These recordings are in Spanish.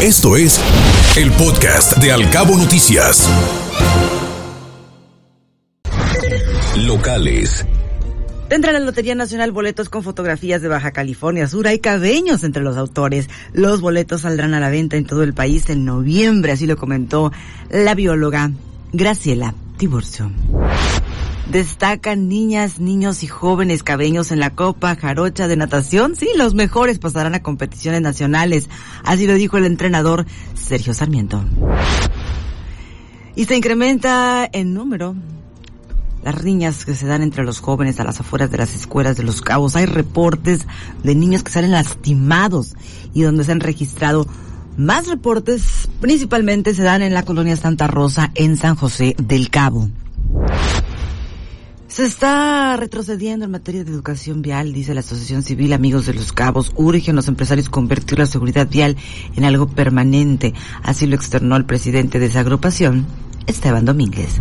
Esto es el podcast de Alcabo Noticias. Locales. Tendrá la Lotería Nacional boletos con fotografías de Baja California Sur. Hay cabeños entre los autores. Los boletos saldrán a la venta en todo el país en noviembre, así lo comentó la bióloga Graciela Tiburcio. Destacan niñas, niños y jóvenes cabeños en la Copa Jarocha de Natación. Sí, los mejores pasarán a competiciones nacionales. Así lo dijo el entrenador Sergio Sarmiento. Y se incrementa en número las riñas que se dan entre los jóvenes a las afueras de las escuelas de los cabos. Hay reportes de niños que salen lastimados y donde se han registrado más reportes principalmente se dan en la colonia Santa Rosa en San José del Cabo. Se está retrocediendo en materia de educación vial, dice la Asociación Civil Amigos de los Cabos. Urgen los empresarios convertir la seguridad vial en algo permanente. Así lo externó el presidente de esa agrupación, Esteban Domínguez.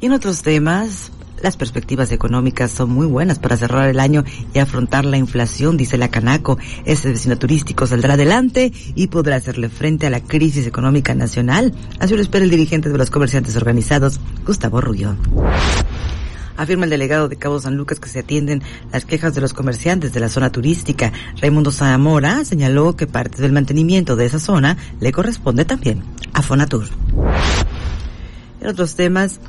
Y en otros temas, las perspectivas económicas son muy buenas para cerrar el año y afrontar la inflación, dice la Canaco. Este vecino turístico saldrá adelante y podrá hacerle frente a la crisis económica nacional. Así lo espera el dirigente de los comerciantes organizados, Gustavo Rubio. Afirma el delegado de Cabo San Lucas que se atienden las quejas de los comerciantes de la zona turística. Raimundo Zamora señaló que parte del mantenimiento de esa zona le corresponde también a Fonatur. En otros temas,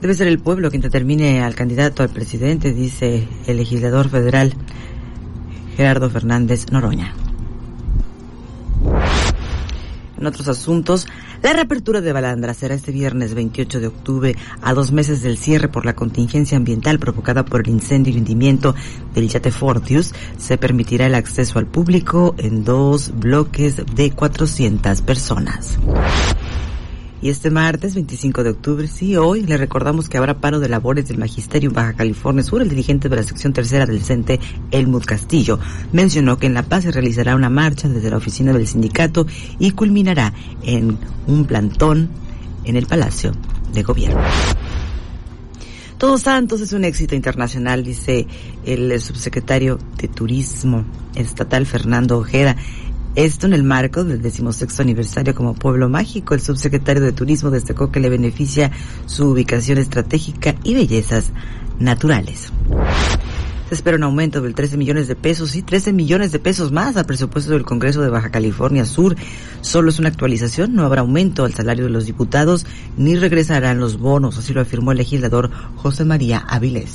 Debe ser el pueblo quien determine al candidato al presidente, dice el legislador federal Gerardo Fernández Noroña. En otros asuntos, la reapertura de Balandra será este viernes 28 de octubre, a dos meses del cierre por la contingencia ambiental provocada por el incendio y hundimiento del yate Fortius. Se permitirá el acceso al público en dos bloques de 400 personas. Y este martes 25 de octubre, sí, hoy le recordamos que habrá paro de labores del Magisterio Baja California Sur. El dirigente de la sección tercera del CENTE, Elmut Castillo, mencionó que en La Paz se realizará una marcha desde la oficina del sindicato y culminará en un plantón en el Palacio de Gobierno. Todos Santos es un éxito internacional, dice el subsecretario de Turismo estatal Fernando Ojeda. Esto en el marco del decimosexto aniversario como pueblo mágico. El subsecretario de Turismo destacó que le beneficia su ubicación estratégica y bellezas naturales. Se espera un aumento del 13 millones de pesos y 13 millones de pesos más al presupuesto del Congreso de Baja California Sur. Solo es una actualización, no habrá aumento al salario de los diputados ni regresarán los bonos, así lo afirmó el legislador José María Avilés.